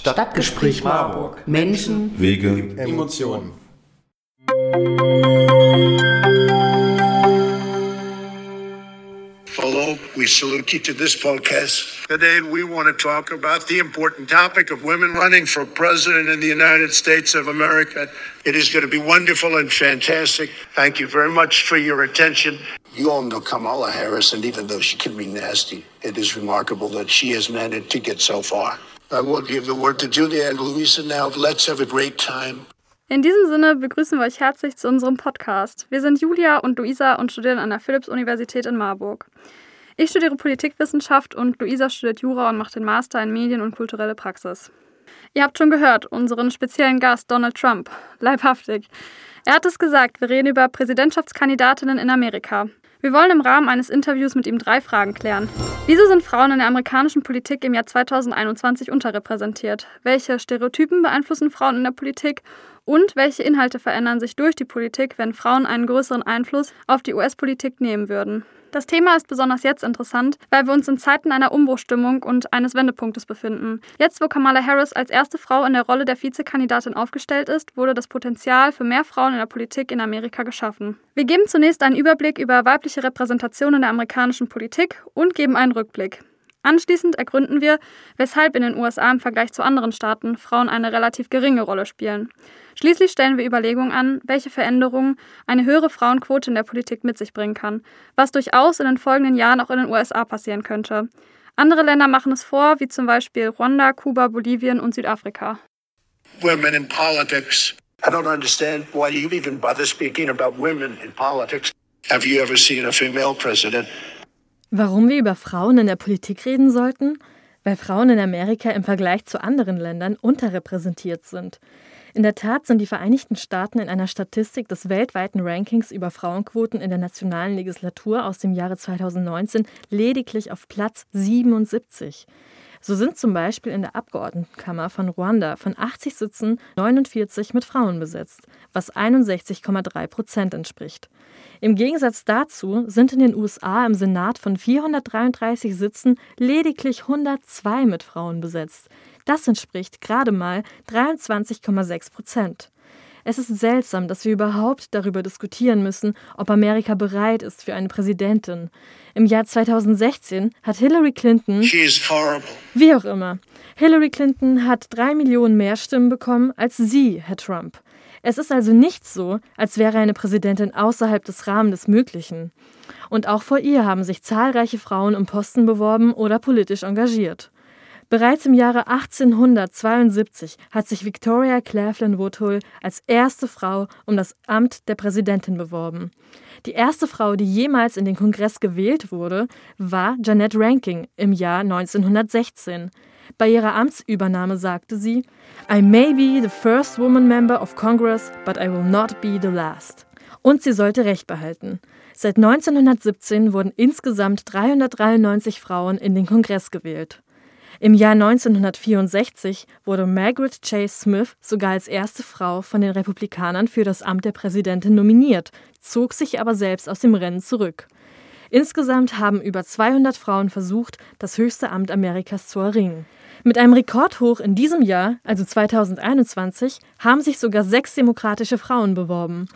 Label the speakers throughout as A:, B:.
A: Stadtgespräch Marburg. Menschen,
B: Wege,
C: Emotionen.
D: Hello, we salute you to this podcast. Today, we want to talk about the important topic of women running for president in the United States of America. It is going to be wonderful and fantastic. Thank you very much for your attention. You all know Kamala Harris, and even though she can be nasty, it is remarkable that she has managed to get so far.
E: In diesem Sinne begrüßen wir euch herzlich zu unserem Podcast. Wir sind Julia und Luisa und studieren an der Philipps-Universität in Marburg. Ich studiere Politikwissenschaft und Luisa studiert Jura und macht den Master in Medien und kulturelle Praxis. Ihr habt schon gehört, unseren speziellen Gast Donald Trump. Leibhaftig. Er hat es gesagt, wir reden über Präsidentschaftskandidatinnen in Amerika. Wir wollen im Rahmen eines Interviews mit ihm drei Fragen klären. Wieso sind Frauen in der amerikanischen Politik im Jahr 2021 unterrepräsentiert? Welche Stereotypen beeinflussen Frauen in der Politik? Und welche Inhalte verändern sich durch die Politik, wenn Frauen einen größeren Einfluss auf die US-Politik nehmen würden? Das Thema ist besonders jetzt interessant, weil wir uns in Zeiten einer Umbruchstimmung und eines Wendepunktes befinden. Jetzt, wo Kamala Harris als erste Frau in der Rolle der Vizekandidatin aufgestellt ist, wurde das Potenzial für mehr Frauen in der Politik in Amerika geschaffen. Wir geben zunächst einen Überblick über weibliche Repräsentation in der amerikanischen Politik und geben einen Rückblick. Anschließend ergründen wir, weshalb in den USA im Vergleich zu anderen Staaten Frauen eine relativ geringe Rolle spielen. Schließlich stellen wir Überlegungen an, welche Veränderungen eine höhere Frauenquote in der Politik mit sich bringen kann, was durchaus in den folgenden Jahren auch in den USA passieren könnte. Andere Länder machen es vor, wie zum Beispiel Ruanda, Kuba, Bolivien und Südafrika.
D: Women in politics. I don't understand why you even bother speaking about women in politics. Have you ever seen a female president?
F: Warum wir über Frauen in der Politik reden sollten? Weil Frauen in Amerika im Vergleich zu anderen Ländern unterrepräsentiert sind. In der Tat sind die Vereinigten Staaten in einer Statistik des weltweiten Rankings über Frauenquoten in der nationalen Legislatur aus dem Jahre 2019 lediglich auf Platz 77. So sind zum Beispiel in der Abgeordnetenkammer von Ruanda von 80 Sitzen 49 mit Frauen besetzt, was 61,3 Prozent entspricht. Im Gegensatz dazu sind in den USA im Senat von 433 Sitzen lediglich 102 mit Frauen besetzt. Das entspricht gerade mal 23,6 Prozent. Es ist seltsam, dass wir überhaupt darüber diskutieren müssen, ob Amerika bereit ist für eine Präsidentin. Im Jahr 2016 hat Hillary Clinton. Wie auch immer. Hillary Clinton hat drei Millionen mehr Stimmen bekommen als Sie, Herr Trump. Es ist also nicht so, als wäre eine Präsidentin außerhalb des Rahmens des Möglichen. Und auch vor ihr haben sich zahlreiche Frauen um Posten beworben oder politisch engagiert. Bereits im Jahre 1872 hat sich Victoria Claflin Woodhull als erste Frau um das Amt der Präsidentin beworben. Die erste Frau, die jemals in den Kongress gewählt wurde, war Janet Ranking im Jahr 1916. Bei ihrer Amtsübernahme sagte sie: I may be the first woman member of Congress, but I will not be the last. Und sie sollte Recht behalten. Seit 1917 wurden insgesamt 393 Frauen in den Kongress gewählt. Im Jahr 1964 wurde Margaret Chase Smith sogar als erste Frau von den Republikanern für das Amt der Präsidentin nominiert, zog sich aber selbst aus dem Rennen zurück. Insgesamt haben über 200 Frauen versucht, das höchste Amt Amerikas zu erringen. Mit einem Rekordhoch in diesem Jahr, also 2021, haben sich sogar sechs demokratische Frauen beworben.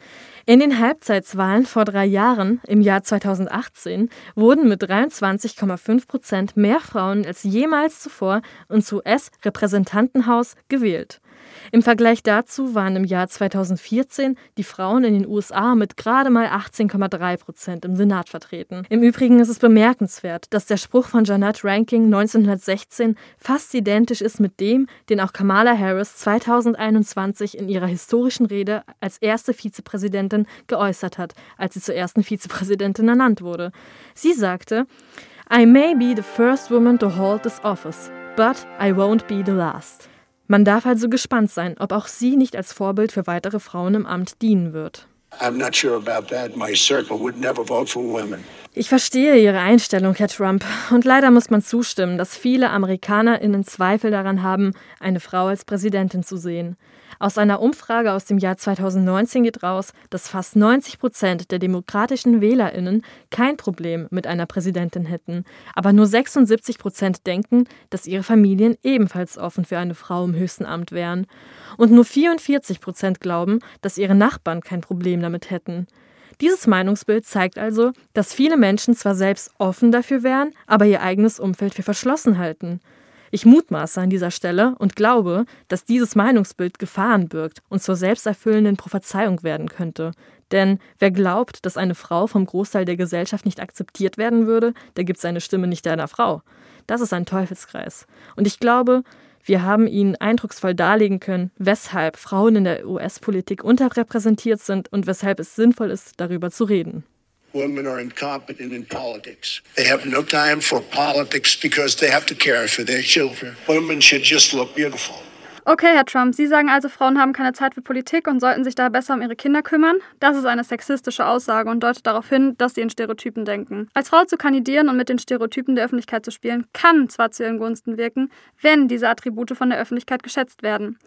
F: In den Halbzeitswahlen vor drei Jahren, im Jahr 2018, wurden mit 23,5 Prozent mehr Frauen als jemals zuvor ins US-Repräsentantenhaus gewählt. Im Vergleich dazu waren im Jahr 2014 die Frauen in den USA mit gerade mal 18,3 Prozent im Senat vertreten. Im Übrigen ist es bemerkenswert, dass der Spruch von Janet Ranking 1916 fast identisch ist mit dem, den auch Kamala Harris 2021 in ihrer historischen Rede als erste Vizepräsidentin geäußert hat, als sie zur ersten Vizepräsidentin ernannt wurde. Sie sagte, I may be the first woman to hold this office, but I won't be the last. Man darf also gespannt sein, ob auch sie nicht als Vorbild für weitere Frauen im Amt dienen wird. Ich verstehe Ihre Einstellung, Herr Trump, und leider muss man zustimmen, dass viele AmerikanerInnen Zweifel daran haben, eine Frau als Präsidentin zu sehen. Aus einer Umfrage aus dem Jahr 2019 geht raus, dass fast 90 Prozent der demokratischen WählerInnen kein Problem mit einer Präsidentin hätten, aber nur 76 Prozent denken, dass ihre Familien ebenfalls offen für eine Frau im höchsten Amt wären. Und nur 44 Prozent glauben, dass ihre Nachbarn kein Problem damit hätten. Dieses Meinungsbild zeigt also, dass viele Menschen zwar selbst offen dafür wären, aber ihr eigenes Umfeld für verschlossen halten. Ich mutmaße an dieser Stelle und glaube, dass dieses Meinungsbild Gefahren birgt und zur selbsterfüllenden Prophezeiung werden könnte. Denn wer glaubt, dass eine Frau vom Großteil der Gesellschaft nicht akzeptiert werden würde, der gibt seine Stimme nicht einer Frau. Das ist ein Teufelskreis. Und ich glaube, wir haben Ihnen eindrucksvoll darlegen können, weshalb Frauen in der US-Politik unterrepräsentiert sind und weshalb es sinnvoll ist, darüber zu reden.
D: Women are incompetent in politics. They have no time for politics because they have to care for their children. Women should just look beautiful.
E: Okay, Herr Trump, Sie sagen also, Frauen haben keine Zeit für Politik und sollten sich da besser um ihre Kinder kümmern? Das ist eine sexistische Aussage und deutet darauf hin, dass Sie in Stereotypen denken. Als Frau zu kandidieren und mit den Stereotypen der Öffentlichkeit zu spielen, kann zwar zu Ihren Gunsten wirken, wenn diese Attribute von der Öffentlichkeit geschätzt werden.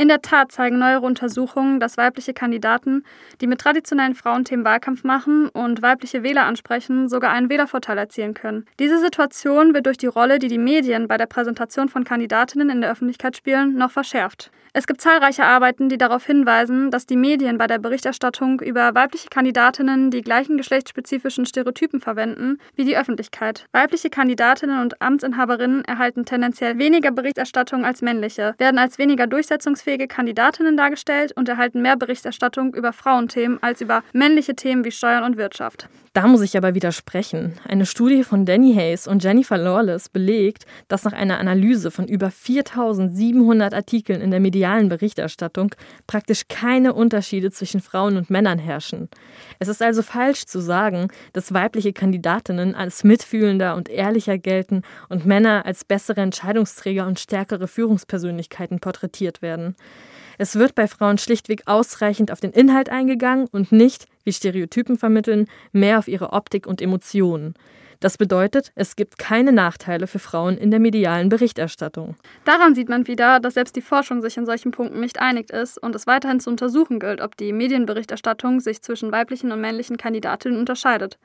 E: In der Tat zeigen neuere Untersuchungen, dass weibliche Kandidaten, die mit traditionellen Frauenthemen Wahlkampf machen und weibliche Wähler ansprechen, sogar einen Wählervorteil erzielen können. Diese Situation wird durch die Rolle, die die Medien bei der Präsentation von Kandidatinnen in der Öffentlichkeit spielen, noch verschärft. Es gibt zahlreiche Arbeiten, die darauf hinweisen, dass die Medien bei der Berichterstattung über weibliche Kandidatinnen die gleichen geschlechtsspezifischen Stereotypen verwenden wie die Öffentlichkeit. Weibliche Kandidatinnen und Amtsinhaberinnen erhalten tendenziell weniger Berichterstattung als männliche, werden als weniger durchsetzungsfähige Kandidatinnen dargestellt und erhalten mehr Berichterstattung über Frauenthemen als über männliche Themen wie Steuern und Wirtschaft.
F: Da muss ich aber widersprechen. Eine Studie von Danny Hayes und Jennifer Lawless belegt, dass nach einer Analyse von über 4700 Artikeln in der medialen Berichterstattung praktisch keine Unterschiede zwischen Frauen und Männern herrschen. Es ist also falsch zu sagen, dass weibliche Kandidatinnen als mitfühlender und ehrlicher gelten und Männer als bessere Entscheidungsträger und stärkere Führungspersönlichkeiten porträtiert Es wird bei Frauen schlichtweg ausreichend auf den Inhalt eingegangen und nicht, wie Stereotypen vermitteln, mehr auf ihre Optik und Emotionen. Das bedeutet, es gibt keine Nachteile für Frauen in der medialen Berichterstattung.
E: Daran sieht man wieder, dass selbst die Forschung sich in solchen Punkten nicht einig ist und es weiterhin zu untersuchen gilt, ob die Medienberichterstattung sich zwischen weiblichen und männlichen Kandidatinnen unterscheidet.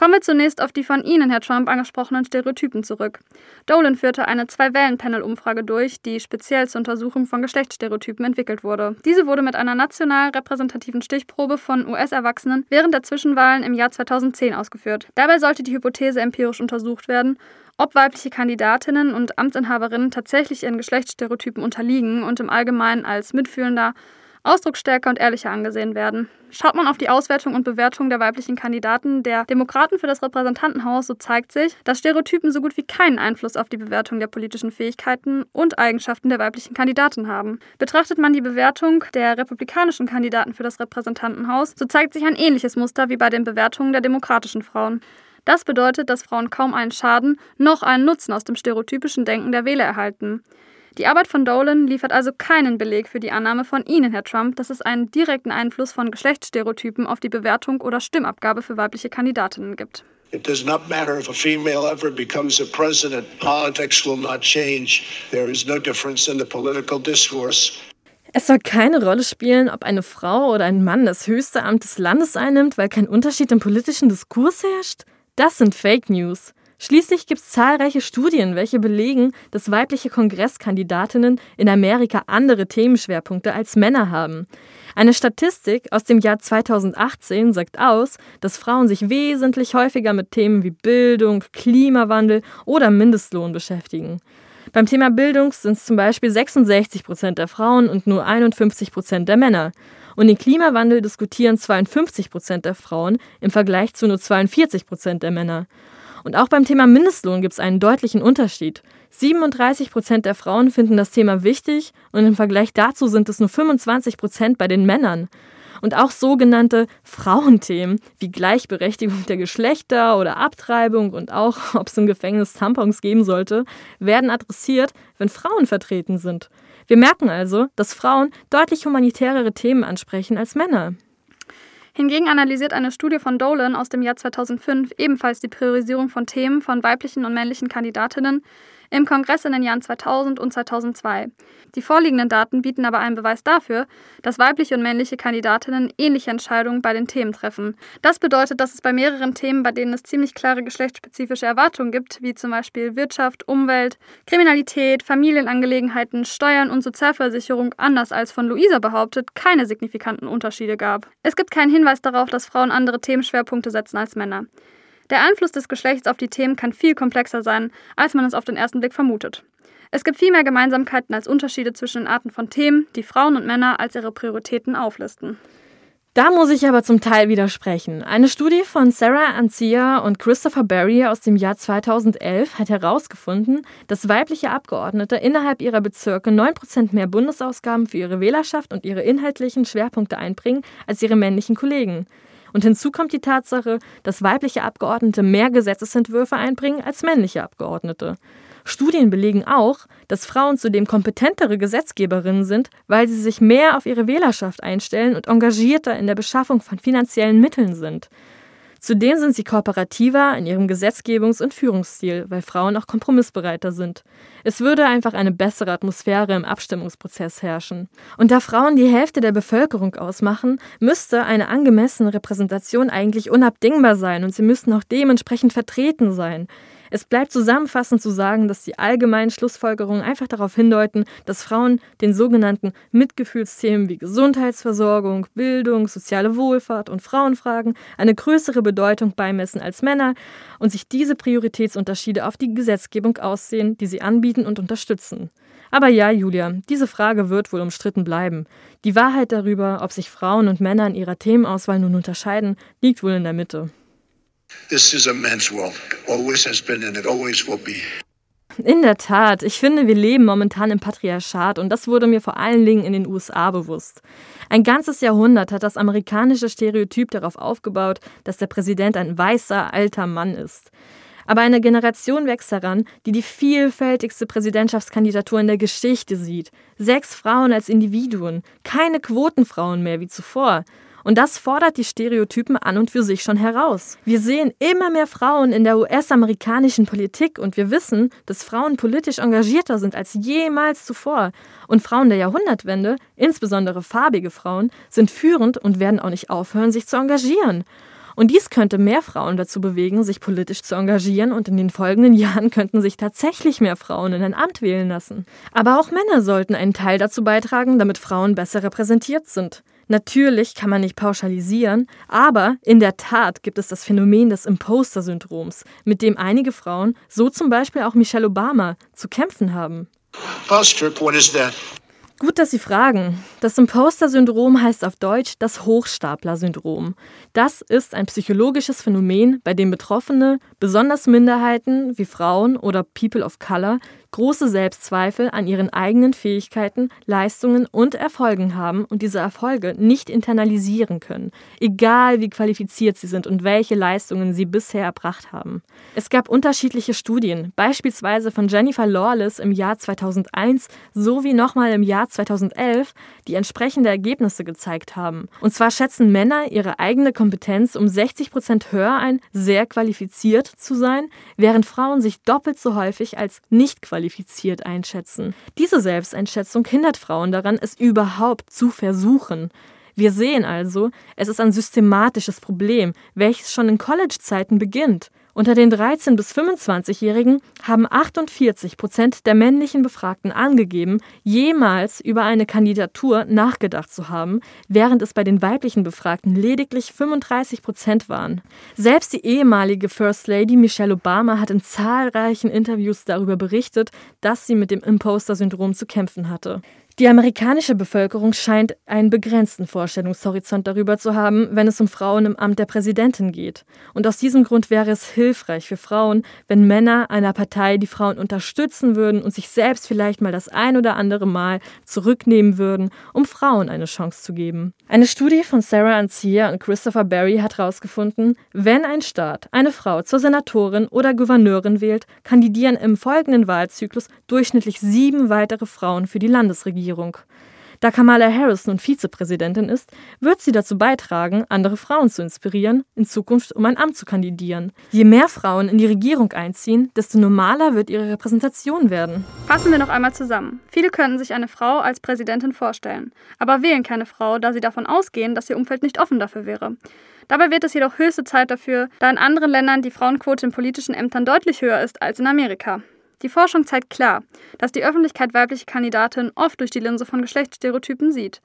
E: Kommen wir zunächst auf die von Ihnen, Herr Trump, angesprochenen Stereotypen zurück. Dolan führte eine Zwei-Wellen-Panel-Umfrage durch, die speziell zur Untersuchung von Geschlechtsstereotypen entwickelt wurde. Diese wurde mit einer national repräsentativen Stichprobe von US-Erwachsenen während der Zwischenwahlen im Jahr 2010 ausgeführt. Dabei sollte die Hypothese empirisch untersucht werden, ob weibliche Kandidatinnen und Amtsinhaberinnen tatsächlich ihren Geschlechtsstereotypen unterliegen und im Allgemeinen als mitfühlender, ausdrucksstärker und ehrlicher angesehen werden. Schaut man auf die Auswertung und Bewertung der weiblichen Kandidaten der Demokraten für das Repräsentantenhaus, so zeigt sich, dass Stereotypen so gut wie keinen Einfluss auf die Bewertung der politischen Fähigkeiten und Eigenschaften der weiblichen Kandidaten haben. Betrachtet man die Bewertung der republikanischen Kandidaten für das Repräsentantenhaus, so zeigt sich ein ähnliches Muster wie bei den Bewertungen der demokratischen Frauen. Das bedeutet, dass Frauen kaum einen Schaden noch einen Nutzen aus dem stereotypischen Denken der Wähler erhalten. Die Arbeit von Dolan liefert also keinen Beleg für die Annahme von Ihnen, Herr Trump, dass es einen direkten Einfluss von Geschlechtsstereotypen auf die Bewertung oder Stimmabgabe für weibliche Kandidatinnen gibt.
D: It does not matter if a female ever becomes a president. Politics will not change. There is no difference in the political discourse.
F: Es soll keine Rolle spielen, ob eine Frau oder ein Mann das höchste Amt des Landes einnimmt, weil kein Unterschied im politischen Diskurs herrscht? Das sind Fake News. Schließlich gibt es zahlreiche Studien, welche belegen, dass weibliche Kongresskandidatinnen in Amerika andere Themenschwerpunkte als Männer haben. Eine Statistik aus dem Jahr 2018 sagt aus, dass Frauen sich wesentlich häufiger mit Themen wie Bildung, Klimawandel oder Mindestlohn beschäftigen. Beim Thema Bildung sind es zum Beispiel 66 Prozent der Frauen und nur 51 Prozent der Männer. Und den Klimawandel diskutieren 52 Prozent der Frauen im Vergleich zu nur 42 Prozent der Männer. Und auch beim Thema Mindestlohn gibt es einen deutlichen Unterschied. 37 Prozent der Frauen finden das Thema wichtig und im Vergleich dazu sind es nur 25 Prozent bei den Männern. Und auch sogenannte Frauenthemen wie Gleichberechtigung der Geschlechter oder Abtreibung und auch, ob es im Gefängnis Tampons geben sollte, werden adressiert, wenn Frauen vertreten sind. Wir merken also, dass Frauen deutlich humanitärere Themen ansprechen als Männer.
E: Hingegen analysiert eine Studie von Dolan aus dem Jahr 2005 ebenfalls die Priorisierung von Themen von weiblichen und männlichen Kandidatinnen im Kongress in den Jahren 2000 und 2002. Die vorliegenden Daten bieten aber einen Beweis dafür, dass weibliche und männliche Kandidatinnen ähnliche Entscheidungen bei den Themen treffen. Das bedeutet, dass es bei mehreren Themen, bei denen es ziemlich klare geschlechtsspezifische Erwartungen gibt, wie zum Beispiel Wirtschaft, Umwelt, Kriminalität, Familienangelegenheiten, Steuern und Sozialversicherung, anders als von Luisa behauptet, keine signifikanten Unterschiede gab. Es gibt keinen Hinweis darauf, dass Frauen andere Themenschwerpunkte setzen als Männer. Der Einfluss des Geschlechts auf die Themen kann viel komplexer sein, als man es auf den ersten Blick vermutet. Es gibt viel mehr Gemeinsamkeiten als Unterschiede zwischen den Arten von Themen, die Frauen und Männer als ihre Prioritäten auflisten.
F: Da muss ich aber zum Teil widersprechen. Eine Studie von Sarah Ancia und Christopher Barry aus dem Jahr 2011 hat herausgefunden, dass weibliche Abgeordnete innerhalb ihrer Bezirke 9% mehr Bundesausgaben für ihre Wählerschaft und ihre inhaltlichen Schwerpunkte einbringen als ihre männlichen Kollegen. Und hinzu kommt die Tatsache, dass weibliche Abgeordnete mehr Gesetzesentwürfe einbringen als männliche Abgeordnete. Studien belegen auch, dass Frauen zudem kompetentere Gesetzgeberinnen sind, weil sie sich mehr auf ihre Wählerschaft einstellen und engagierter in der Beschaffung von finanziellen Mitteln sind. Zudem sind sie kooperativer in ihrem Gesetzgebungs- und Führungsstil, weil Frauen auch kompromissbereiter sind. Es würde einfach eine bessere Atmosphäre im Abstimmungsprozess herrschen. Und da Frauen die Hälfte der Bevölkerung ausmachen, müsste eine angemessene Repräsentation eigentlich unabdingbar sein und sie müssten auch dementsprechend vertreten sein. Es bleibt zusammenfassend zu sagen, dass die allgemeinen Schlussfolgerungen einfach darauf hindeuten, dass Frauen den sogenannten Mitgefühlsthemen wie Gesundheitsversorgung, Bildung, soziale Wohlfahrt und Frauenfragen eine größere Bedeutung beimessen als Männer und sich diese Prioritätsunterschiede auf die Gesetzgebung aussehen, die sie anbieten und unterstützen. Aber ja, Julia, diese Frage wird wohl umstritten bleiben. Die Wahrheit darüber, ob sich Frauen und Männer in ihrer Themenauswahl nun unterscheiden, liegt wohl in der Mitte.
D: This is a men's world. Always has been and it always will be.
F: In der Tat, ich finde, wir leben momentan im Patriarchat und das wurde mir vor allen Dingen in den USA bewusst. Ein ganzes Jahrhundert hat das amerikanische Stereotyp darauf aufgebaut, dass der Präsident ein weißer, alter Mann ist. Aber eine Generation wächst heran, die die vielfältigste Präsidentschaftskandidatur in der Geschichte sieht. Sechs Frauen als Individuen, keine Quotenfrauen mehr wie zuvor. Und das fordert die Stereotypen an und für sich schon heraus. Wir sehen immer mehr Frauen in der US-amerikanischen Politik und wir wissen, dass Frauen politisch engagierter sind als jemals zuvor. Und Frauen der Jahrhundertwende, insbesondere farbige Frauen, sind führend und werden auch nicht aufhören, sich zu engagieren. Und dies könnte mehr Frauen dazu bewegen, sich politisch zu engagieren und in den folgenden Jahren könnten sich tatsächlich mehr Frauen in ein Amt wählen lassen. Aber auch Männer sollten einen Teil dazu beitragen, damit Frauen besser repräsentiert sind. Natürlich kann man nicht pauschalisieren, aber in der Tat gibt es das Phänomen des Imposter-Syndroms, mit dem einige Frauen, so zum Beispiel auch Michelle Obama, zu kämpfen haben.
D: Postrip, what is that?
F: Gut, dass Sie fragen. Das Imposter-Syndrom heißt auf Deutsch das Hochstapler-Syndrom. Das ist ein psychologisches Phänomen, bei dem Betroffene, besonders Minderheiten wie Frauen oder People of Color, große Selbstzweifel an ihren eigenen Fähigkeiten, Leistungen und Erfolgen haben und diese Erfolge nicht internalisieren können, egal wie qualifiziert sie sind und welche Leistungen sie bisher erbracht haben. Es gab unterschiedliche Studien, beispielsweise von Jennifer Lawless im Jahr 2001 sowie nochmal im Jahr 2011, die entsprechende Ergebnisse gezeigt haben. Und zwar schätzen Männer ihre eigene Kompetenz um 60 Prozent höher ein, sehr qualifiziert zu sein, während Frauen sich doppelt so häufig als nicht qualifiziert einschätzen. Diese Selbsteinschätzung hindert Frauen daran, es überhaupt zu versuchen. Wir sehen also, es ist ein systematisches Problem, welches schon in College-Zeiten beginnt. Unter den 13- bis 25-Jährigen haben 48 Prozent der männlichen Befragten angegeben, jemals über eine Kandidatur nachgedacht zu haben, während es bei den weiblichen Befragten lediglich 35 Prozent waren. Selbst die ehemalige First Lady Michelle Obama hat in zahlreichen Interviews darüber berichtet, dass sie mit dem Imposter-Syndrom zu kämpfen hatte. Die amerikanische Bevölkerung scheint einen begrenzten Vorstellungshorizont darüber zu haben, wenn es um Frauen im Amt der Präsidentin geht. Und aus diesem Grund wäre es hilfreich für Frauen, wenn Männer einer Partei die Frauen unterstützen würden und sich selbst vielleicht mal das ein oder andere Mal zurücknehmen würden, um Frauen eine Chance zu geben. Eine Studie von Sarah Ancia und Christopher Barry hat herausgefunden, wenn ein Staat eine Frau zur Senatorin oder Gouverneurin wählt, kandidieren im folgenden Wahlzyklus durchschnittlich sieben weitere Frauen für die Landesregierung. Regierung. Da Kamala Harris nun Vizepräsidentin ist, wird sie dazu beitragen, andere Frauen zu inspirieren, in Zukunft um ein Amt zu kandidieren. Je mehr Frauen in die Regierung einziehen, desto normaler wird ihre Repräsentation werden.
E: Fassen wir noch einmal zusammen. Viele könnten sich eine Frau als Präsidentin vorstellen, aber wählen keine Frau, da sie davon ausgehen, dass ihr Umfeld nicht offen dafür wäre. Dabei wird es jedoch höchste Zeit dafür, da in anderen Ländern die Frauenquote in politischen Ämtern deutlich höher ist als in Amerika. Die Forschung zeigt klar, dass die Öffentlichkeit weibliche Kandidatinnen oft durch die Linse von Geschlechtsstereotypen sieht.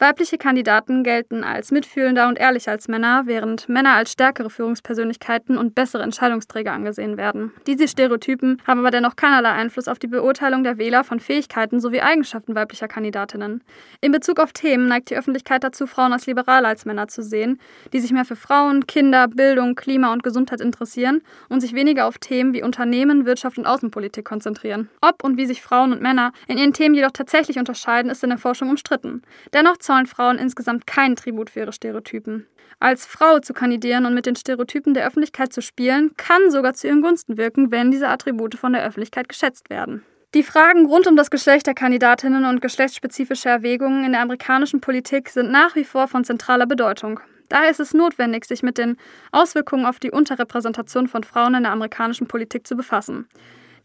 E: Weibliche Kandidaten gelten als mitfühlender und ehrlicher als Männer, während Männer als stärkere Führungspersönlichkeiten und bessere Entscheidungsträger angesehen werden. Diese Stereotypen haben aber dennoch keinerlei Einfluss auf die Beurteilung der Wähler von Fähigkeiten sowie Eigenschaften weiblicher Kandidatinnen. In Bezug auf Themen neigt die Öffentlichkeit dazu, Frauen als liberaler als Männer zu sehen, die sich mehr für Frauen, Kinder, Bildung, Klima und Gesundheit interessieren und sich weniger auf Themen wie Unternehmen, Wirtschaft und Außenpolitik konzentrieren. Ob und wie sich Frauen und Männer in ihren Themen jedoch tatsächlich unterscheiden, ist in der Forschung umstritten. Dennoch zollen Frauen insgesamt keinen Tribut für ihre Stereotypen. Als Frau zu kandidieren und mit den Stereotypen der Öffentlichkeit zu spielen, kann sogar zu ihren Gunsten wirken, wenn diese Attribute von der Öffentlichkeit geschätzt werden. Die Fragen rund um das Geschlecht der Kandidatinnen und geschlechtsspezifische Erwägungen in der amerikanischen Politik sind nach wie vor von zentraler Bedeutung. Daher ist es notwendig, sich mit den Auswirkungen auf die Unterrepräsentation von Frauen in der amerikanischen Politik zu befassen.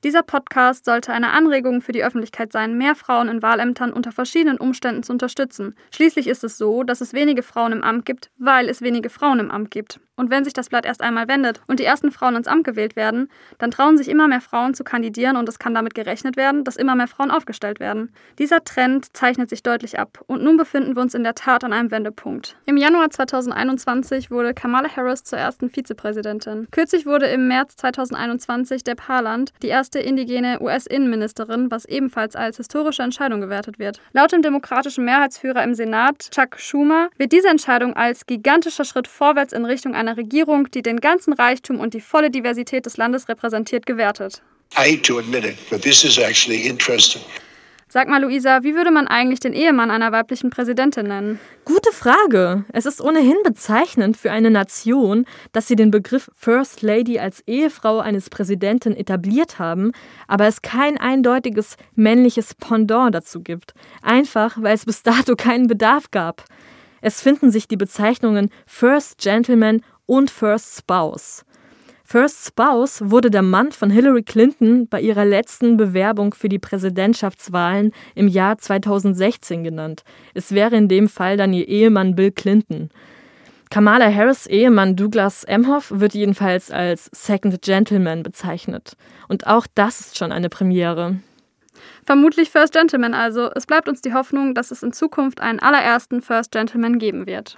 E: Dieser Podcast sollte eine Anregung für die Öffentlichkeit sein, mehr Frauen in Wahlämtern unter verschiedenen Umständen zu unterstützen. Schließlich ist es so, dass es wenige Frauen im Amt gibt, weil es wenige Frauen im Amt gibt. Und wenn sich das Blatt erst einmal wendet und die ersten Frauen ins Amt gewählt werden, dann trauen sich immer mehr Frauen zu kandidieren und es kann damit gerechnet werden, dass immer mehr Frauen aufgestellt werden. Dieser Trend zeichnet sich deutlich ab und nun befinden wir uns in der Tat an einem Wendepunkt. Im Januar 2021 wurde Kamala Harris zur ersten Vizepräsidentin. Kürzlich wurde im März 2021 Deb Haaland die erste indigene US-Innenministerin, was ebenfalls als historische Entscheidung gewertet wird. Laut dem demokratischen Mehrheitsführer im Senat, Chuck Schumer, wird diese Entscheidung als gigantischer Schritt vorwärts in Richtung einer Regierung, die den ganzen Reichtum und die volle Diversität des Landes repräsentiert, gewertet. Sag mal, Luisa, wie würde man eigentlich den Ehemann einer weiblichen Präsidentin nennen?
F: Gute Frage. Es ist ohnehin bezeichnend für eine Nation, dass sie den Begriff First Lady als Ehefrau eines Präsidenten etabliert haben, aber es kein eindeutiges männliches Pendant dazu gibt. Einfach, weil es bis dato keinen Bedarf gab. Es finden sich die Bezeichnungen First Gentleman und First Spouse. First Spouse wurde der Mann von Hillary Clinton bei ihrer letzten Bewerbung für die Präsidentschaftswahlen im Jahr 2016 genannt. Es wäre in dem Fall dann ihr Ehemann Bill Clinton. Kamala Harris Ehemann Douglas Emhoff wird jedenfalls als Second Gentleman bezeichnet. Und auch das ist schon eine Premiere.
E: Vermutlich First Gentleman also. Es bleibt uns die Hoffnung, dass es in Zukunft einen allerersten First Gentleman geben wird.